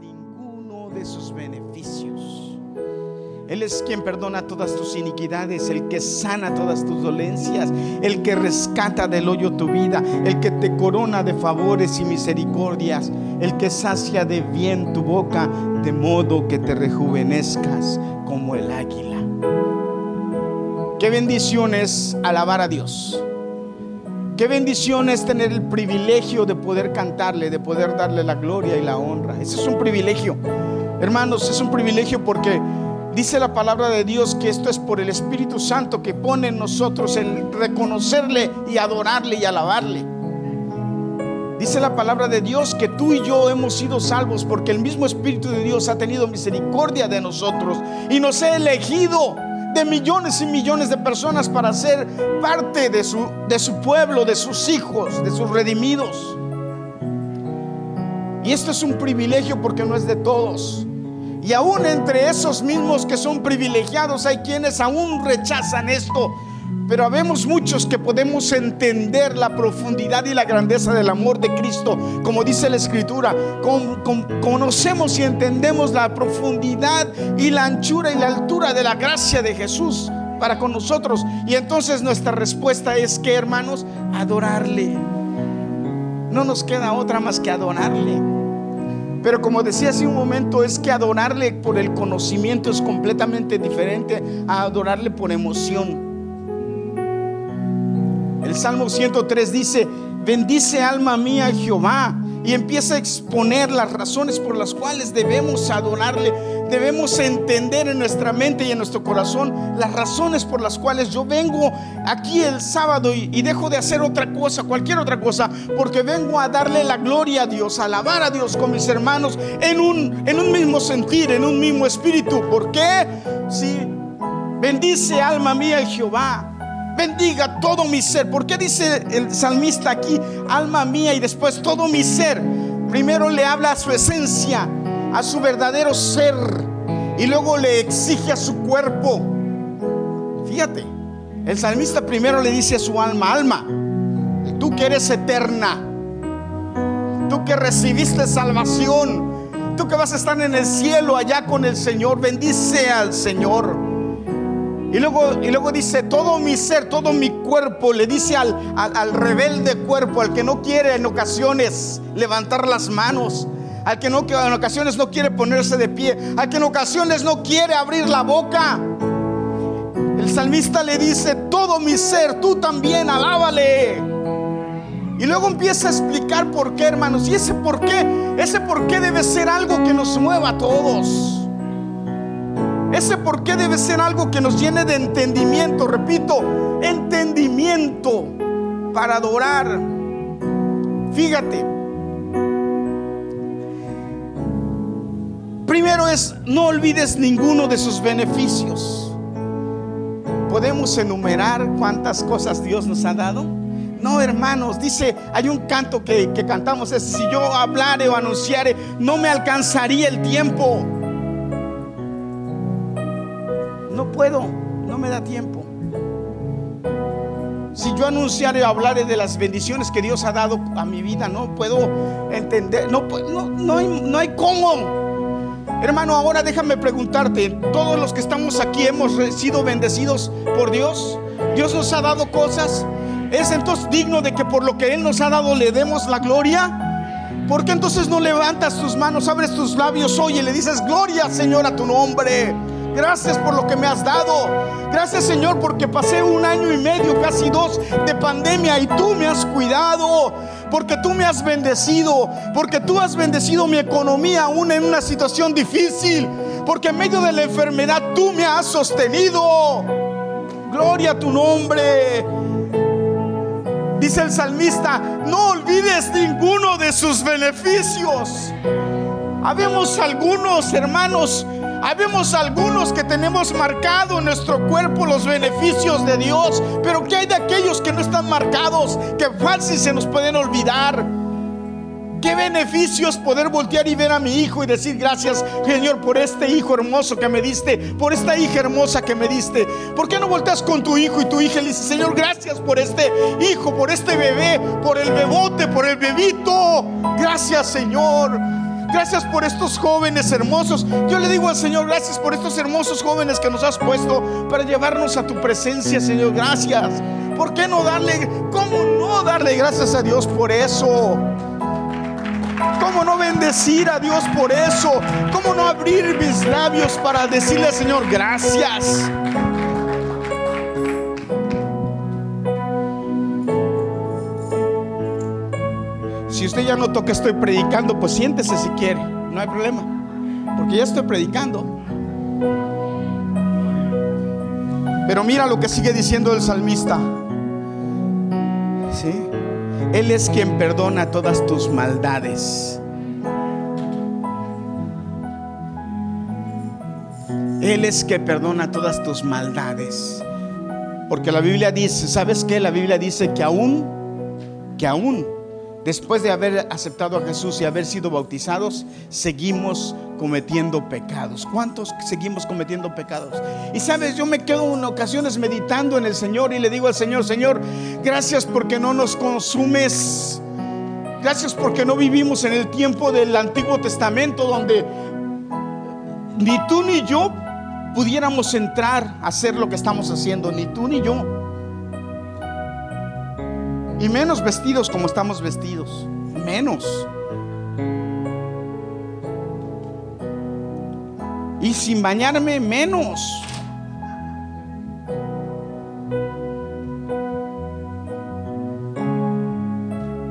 ninguno de sus beneficios. Él es quien perdona todas tus iniquidades, el que sana todas tus dolencias, el que rescata del hoyo tu vida, el que te corona de favores y misericordias, el que sacia de bien tu boca, de modo que te rejuvenezcas como el águila. Qué bendición es alabar a Dios. Qué bendición es tener el privilegio de poder cantarle, de poder darle la gloria y la honra. Ese es un privilegio. Hermanos, es un privilegio porque Dice la palabra de Dios que esto es por el Espíritu Santo que pone en nosotros el reconocerle y adorarle y alabarle. Dice la palabra de Dios que tú y yo hemos sido salvos porque el mismo Espíritu de Dios ha tenido misericordia de nosotros y nos ha elegido de millones y millones de personas para ser parte de su, de su pueblo, de sus hijos, de sus redimidos. Y esto es un privilegio porque no es de todos. Y aún entre esos mismos que son privilegiados hay quienes aún rechazan esto. Pero habemos muchos que podemos entender la profundidad y la grandeza del amor de Cristo, como dice la Escritura. conocemos y entendemos la profundidad y la anchura y la altura de la gracia de Jesús para con nosotros. Y entonces nuestra respuesta es que, hermanos, adorarle. No nos queda otra más que adorarle. Pero como decía hace un momento, es que adorarle por el conocimiento es completamente diferente a adorarle por emoción. Salmo 103 dice, bendice alma mía Jehová y empieza a exponer las razones por las cuales debemos adorarle. Debemos entender en nuestra mente y en nuestro corazón las razones por las cuales yo vengo aquí el sábado y, dejo de hacer otra cosa, cualquier otra cosa, porque vengo a darle la gloria a Dios, a alabar a Dios con mis hermanos en un, en un mismo sentir, en un mismo espíritu. ¿Por qué? Si bendice alma mía Jehová bendiga todo mi ser. ¿Por qué dice el salmista aquí, alma mía y después todo mi ser? Primero le habla a su esencia, a su verdadero ser y luego le exige a su cuerpo. Fíjate, el salmista primero le dice a su alma, alma, tú que eres eterna, tú que recibiste salvación, tú que vas a estar en el cielo allá con el Señor, bendice al Señor. Y luego, y luego dice, todo mi ser, todo mi cuerpo, le dice al, al, rebelde cuerpo, al que no quiere en ocasiones levantar las manos, al que no, en ocasiones no quiere ponerse de pie, al que en ocasiones no quiere abrir la boca. El salmista le dice, todo mi ser, tú también, alábale. Y luego empieza a explicar por qué, hermanos. Y ese por qué, ese por qué debe ser algo que nos mueva a todos. Ese por qué debe ser algo que nos llene de entendimiento, repito, entendimiento para adorar. Fíjate. Primero es, no olvides ninguno de sus beneficios. ¿Podemos enumerar cuántas cosas Dios nos ha dado? No, hermanos, dice, hay un canto que, que cantamos, es, si yo hablare o anunciare, no me alcanzaría el tiempo. Puedo, no me da tiempo. Si yo anunciaré o hablaré de las bendiciones que Dios ha dado a mi vida, no puedo entender, no, no, no, hay, no hay cómo. Hermano, ahora déjame preguntarte, todos los que estamos aquí hemos sido bendecidos por Dios. Dios nos ha dado cosas. ¿Es entonces digno de que por lo que Él nos ha dado le demos la gloria? ¿Por qué entonces no levantas tus manos, abres tus labios hoy y le dices, gloria Señor a tu nombre? Gracias por lo que me has dado. Gracias Señor porque pasé un año y medio, casi dos, de pandemia y tú me has cuidado. Porque tú me has bendecido. Porque tú has bendecido mi economía aún en una situación difícil. Porque en medio de la enfermedad tú me has sostenido. Gloria a tu nombre. Dice el salmista, no olvides ninguno de sus beneficios. Habemos algunos hermanos Habemos algunos que tenemos marcado en nuestro cuerpo los beneficios de Dios, pero ¿qué hay de aquellos que no están marcados, que fácil se nos pueden olvidar? ¿Qué beneficios poder voltear y ver a mi hijo y decir gracias, Señor, por este hijo hermoso que me diste, por esta hija hermosa que me diste? ¿Por qué no volteas con tu hijo y tu hija y le dices, Señor, gracias por este hijo, por este bebé, por el bebote, por el bebito? Gracias, Señor. Gracias por estos jóvenes hermosos. Yo le digo al Señor, gracias por estos hermosos jóvenes que nos has puesto para llevarnos a tu presencia, Señor. Gracias. ¿Por qué no darle, cómo no darle gracias a Dios por eso? ¿Cómo no bendecir a Dios por eso? ¿Cómo no abrir mis labios para decirle al Señor gracias? Ya notó que estoy predicando, pues siéntese si quiere, no hay problema, porque ya estoy predicando. Pero mira lo que sigue diciendo el salmista. ¿Sí? Él es quien perdona todas tus maldades. Él es que perdona todas tus maldades. Porque la Biblia dice, ¿sabes qué? La Biblia dice que aún, que aún después de haber aceptado a Jesús y haber sido bautizados, seguimos cometiendo pecados. ¿Cuántos seguimos cometiendo pecados? Y sabes, yo me quedo en ocasiones meditando en el Señor y le digo al Señor, Señor, gracias porque no nos consumes. Gracias porque no vivimos en el tiempo del Antiguo Testamento donde ni tú ni yo pudiéramos entrar a hacer lo que estamos haciendo, ni tú ni yo. Y menos vestidos como estamos vestidos. Menos. Y sin bañarme menos.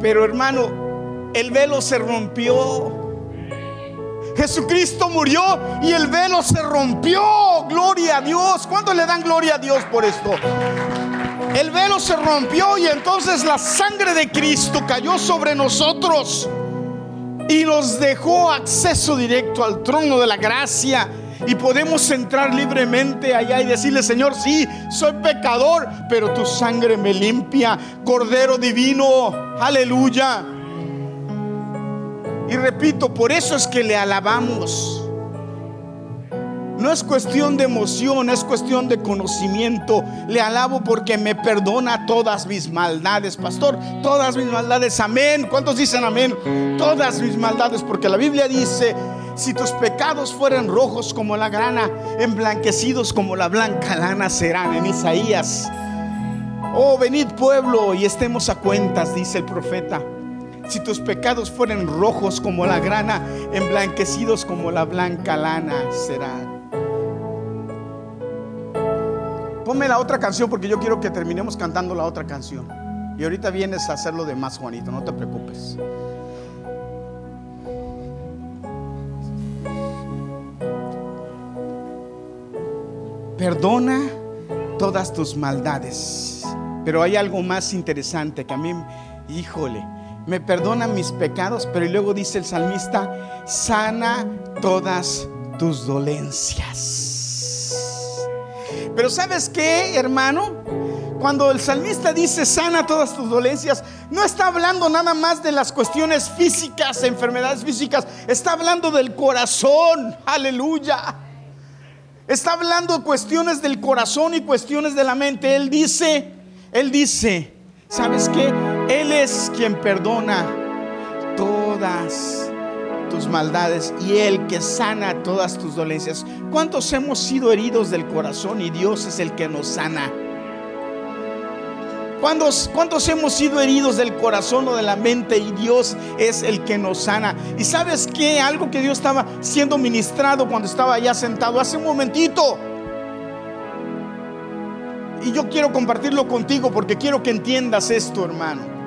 Pero hermano, el velo se rompió. Jesucristo murió y el velo se rompió. Gloria a Dios. ¿Cuánto le dan gloria a Dios por esto? El velo se rompió y entonces la sangre de Cristo cayó sobre nosotros y nos dejó acceso directo al trono de la gracia. Y podemos entrar libremente allá y decirle, Señor, sí, soy pecador, pero tu sangre me limpia. Cordero divino, aleluya. Y repito, por eso es que le alabamos. Es cuestión de emoción, es cuestión de conocimiento. Le alabo porque me perdona todas mis maldades, pastor. Todas mis maldades, amén. ¿Cuántos dicen amén? Todas mis maldades, porque la Biblia dice, si tus pecados fueran rojos como la grana, emblanquecidos como la blanca lana serán en Isaías. Oh, venid pueblo y estemos a cuentas, dice el profeta. Si tus pecados fueran rojos como la grana, emblanquecidos como la blanca lana serán. Ponme la otra canción porque yo quiero que terminemos cantando la otra canción. Y ahorita vienes a hacerlo de más, Juanito, no te preocupes. Perdona todas tus maldades. Pero hay algo más interesante que a mí, híjole, me perdona mis pecados, pero luego dice el salmista, sana todas tus dolencias. Pero ¿sabes qué, hermano? Cuando el salmista dice sana todas tus dolencias, no está hablando nada más de las cuestiones físicas, enfermedades físicas, está hablando del corazón, aleluya. Está hablando cuestiones del corazón y cuestiones de la mente. Él dice, él dice, ¿sabes qué? Él es quien perdona todas tus maldades y el que sana todas tus dolencias. ¿Cuántos hemos sido heridos del corazón y Dios es el que nos sana? ¿Cuántos, ¿Cuántos hemos sido heridos del corazón o de la mente y Dios es el que nos sana? Y sabes que algo que Dios estaba siendo ministrado cuando estaba allá sentado hace un momentito. Y yo quiero compartirlo contigo porque quiero que entiendas esto, hermano.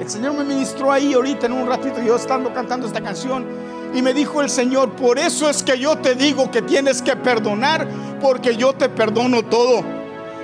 El Señor me ministró ahí ahorita en un ratito, yo estando cantando esta canción. Y me dijo el Señor, por eso es que yo te digo que tienes que perdonar, porque yo te perdono todo.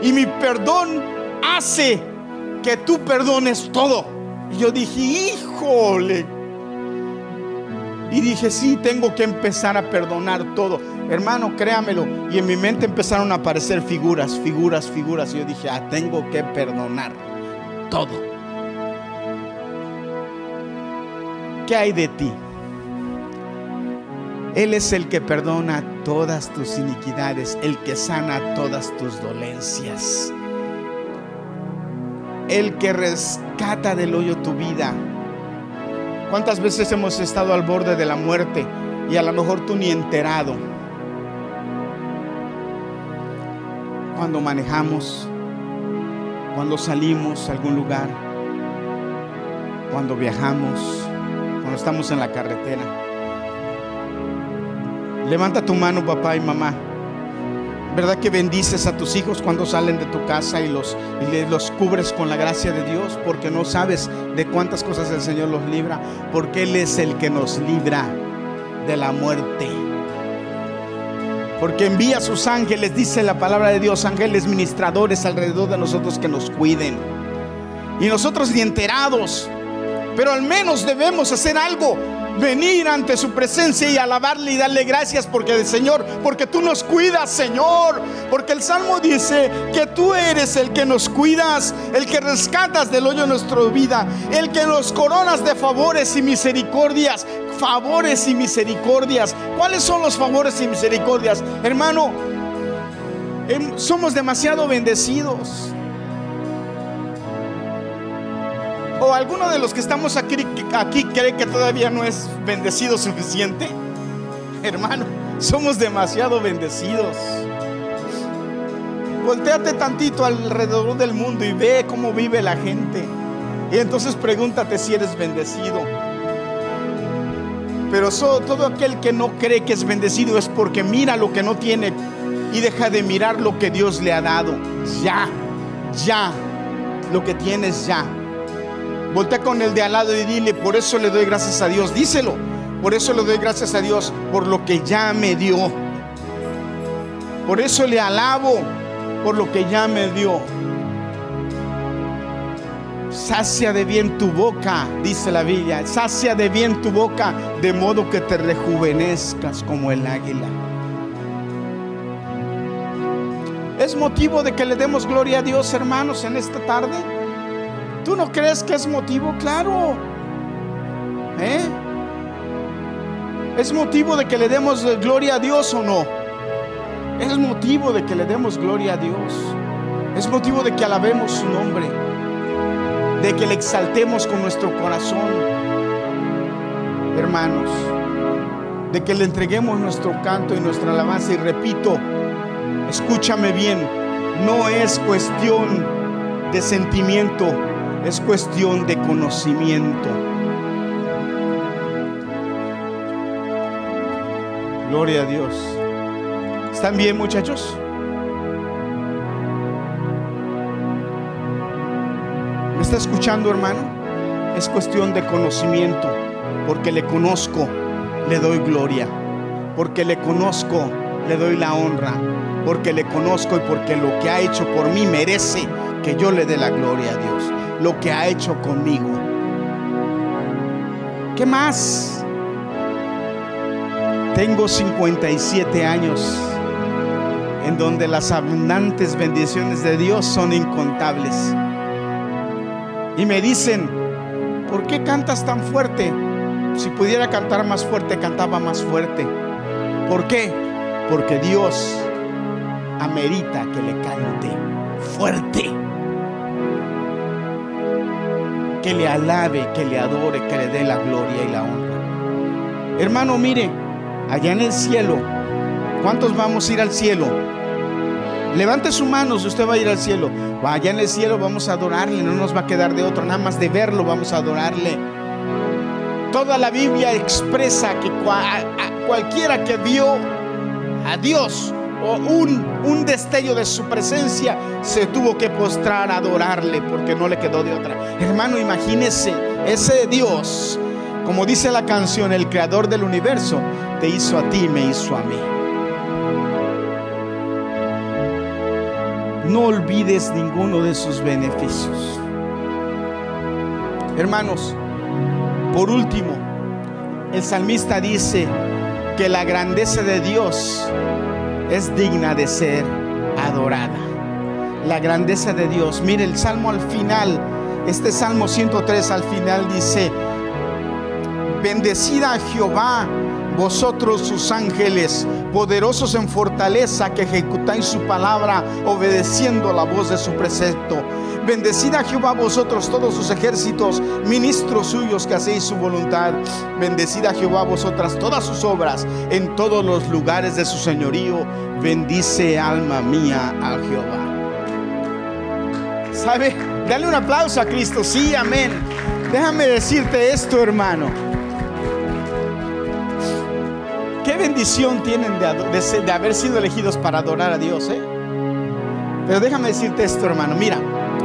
Y mi perdón hace que tú perdones todo. Y yo dije, híjole. Y dije, sí, tengo que empezar a perdonar todo. Hermano, créamelo. Y en mi mente empezaron a aparecer figuras, figuras, figuras. Y yo dije, ah, tengo que perdonar todo. ¿Qué hay de ti? Él es el que perdona todas tus iniquidades, el que sana todas tus dolencias, el que rescata del hoyo tu vida. ¿Cuántas veces hemos estado al borde de la muerte y a lo mejor tú ni enterado? Cuando manejamos, cuando salimos a algún lugar, cuando viajamos, estamos en la carretera. Levanta tu mano, papá y mamá. ¿Verdad que bendices a tus hijos cuando salen de tu casa y los, y los cubres con la gracia de Dios? Porque no sabes de cuántas cosas el Señor los libra. Porque Él es el que nos libra de la muerte. Porque envía a sus ángeles, dice la palabra de Dios, ángeles ministradores alrededor de nosotros que nos cuiden. Y nosotros ni enterados. Pero al menos debemos hacer algo venir ante su presencia y alabarle y darle gracias porque Señor, porque tú nos cuidas, Señor, porque el Salmo dice que tú eres el que nos cuidas, el que rescatas del hoyo nuestra vida, el que nos coronas de favores y misericordias, favores y misericordias. ¿Cuáles son los favores y misericordias? Hermano, em, somos demasiado bendecidos. ¿O alguno de los que estamos aquí, cree que todavía no es bendecido suficiente? Hermano, somos demasiado bendecidos. Volteate tantito alrededor del mundo y ve cómo vive la gente. Y entonces pregúntate si eres bendecido. Pero todo aquel que no cree que es bendecido es porque mira lo que no tiene y deja de mirar lo que Dios le ha dado. Ya, ya, lo que tienes ya. Voltea con el de al lado y dile, por eso le doy gracias a Dios. Díselo, por eso le doy gracias a Dios por lo que ya me dio. Por eso le alabo por lo que ya me dio. Sacia de bien tu boca, dice la Biblia. Sacia de bien tu boca, de modo que te rejuvenezcas como el águila. ¿Es motivo de que le demos gloria a Dios, hermanos, en esta tarde? ¿Tú no crees que es motivo? Claro. ¿Eh? ¿Es motivo de que le demos gloria a Dios o no? Es motivo de que le demos gloria a Dios. Es motivo de que alabemos su nombre. De que le exaltemos con nuestro corazón. Hermanos. De que le entreguemos nuestro canto y nuestra alabanza. Y repito, escúchame bien. No es cuestión de sentimiento es cuestión de conocimiento. Gloria a Dios. ¿Están bien muchachos? ¿Me está escuchando hermano? Es cuestión de conocimiento. Porque le conozco, le doy gloria. Porque le conozco, le doy la honra. Porque le conozco y porque lo que ha hecho por mí merece que yo le dé la gloria a Dios lo que ha hecho conmigo. ¿Qué más? Tengo 57 años en donde las abundantes bendiciones de Dios son incontables. Y me dicen, ¿por qué cantas tan fuerte? Si pudiera cantar más fuerte, cantaba más fuerte. ¿Por qué? Porque Dios amerita que le cante fuerte que le alabe, que le adore, que le dé la gloria y la honra. Hermano, mire, allá en el cielo, ¿cuántos vamos a ir al cielo? Levante su mano si usted va a ir al cielo. Allá en el cielo vamos a adorarle, no nos va a quedar de otro, nada más de verlo vamos a adorarle. Toda la Biblia expresa que cualquiera que vio a Dios un destello de su presencia, se tuvo que postrar a adorarle porque no le quedó de otra. Hermano, imagínese, ese Dios, como dice la canción, el creador del universo, te hizo a ti, me hizo a mí. No olvides ninguno de sus beneficios. Hermanos, por último, el salmista dice que la grandeza de Dios es digna de ser adorada. La grandeza de Dios. Mire el salmo al final, este salmo 103 al final dice, bendecida a Jehová vosotros sus ángeles, poderosos en fortaleza, que ejecutáis su palabra, obedeciendo la voz de su precepto. Bendecid a Jehová vosotros todos sus ejércitos, ministros suyos que hacéis su voluntad. Bendecid a Jehová vosotras todas sus obras en todos los lugares de su señorío. Bendice alma mía a Jehová. ¿Sabe? Dale un aplauso a Cristo. Sí, amén. Déjame decirte esto, hermano. Bendición tienen de, haber sido elegidos para adorar a Dios, ¿eh? Pero déjame decirte esto, hermano. Mira,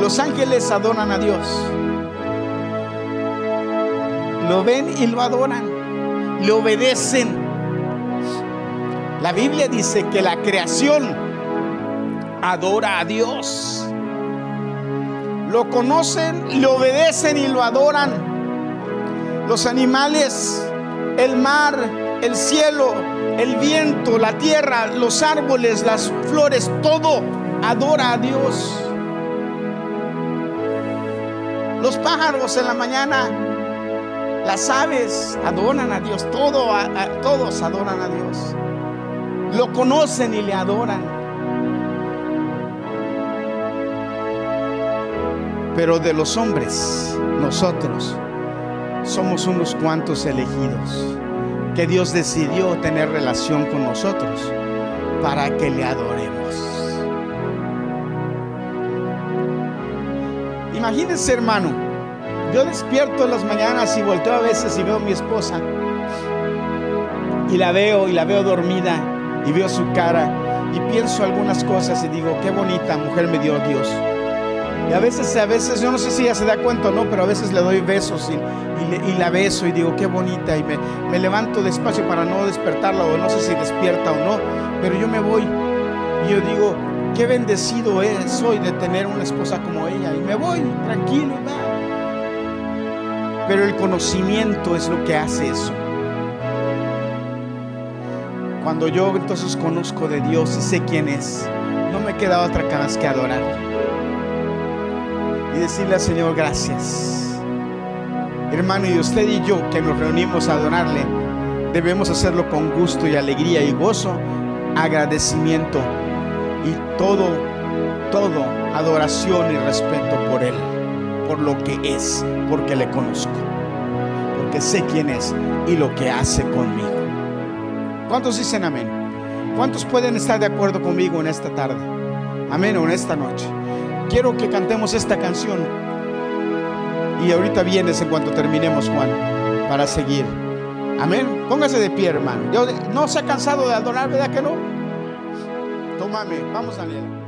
los ángeles adoran a Dios. Lo ven y lo adoran. Le obedecen. La Biblia dice que la creación adora a Dios. Lo conocen, le obedecen y lo adoran. Los animales, el mar, el cielo, el viento, la tierra, los árboles, las flores, todo adora a Dios. Los pájaros en la mañana, las aves adoran a Dios, todo, todos adoran a Dios. Lo conocen y le adoran. Pero de los hombres, nosotros somos unos cuantos elegidos que Dios decidió tener relación con nosotros para que le adoremos. Imagínense, hermano, yo despierto en las mañanas y volteo a veces y veo a mi esposa y la veo y la veo dormida y veo su cara y pienso algunas cosas y digo, qué bonita mujer me dio Dios. Y a veces, a veces, yo no sé si ella se da cuenta o no, pero a veces le doy besos y, la beso y digo, qué bonita. Y me, levanto despacio para no despertarla o no sé si despierta o no, pero yo me voy. Y yo digo, qué bendecido soy de tener una esposa como ella. Y me voy tranquilo Pero el conocimiento es lo que hace eso. Cuando yo entonces conozco de Dios y sé quién es, no me queda otra más que adorarle y decirle al Señor gracias. Hermano, y usted y yo que nos reunimos a adorarle, debemos hacerlo con gusto y alegría y gozo, agradecimiento y todo, todo adoración y respeto por Él, por lo que es, porque le conozco, porque sé quién es y lo que hace conmigo. ¿Cuántos dicen amén? ¿Cuántos pueden estar de acuerdo conmigo en esta tarde? Amén o en esta noche quiero que cantemos esta canción. Y ahorita vienes en cuanto terminemos, Juan, para seguir. Amén. Póngase de pie, hermano. no se ha cansado de adorar, ¿verdad que no? Tómame, vamos a leer.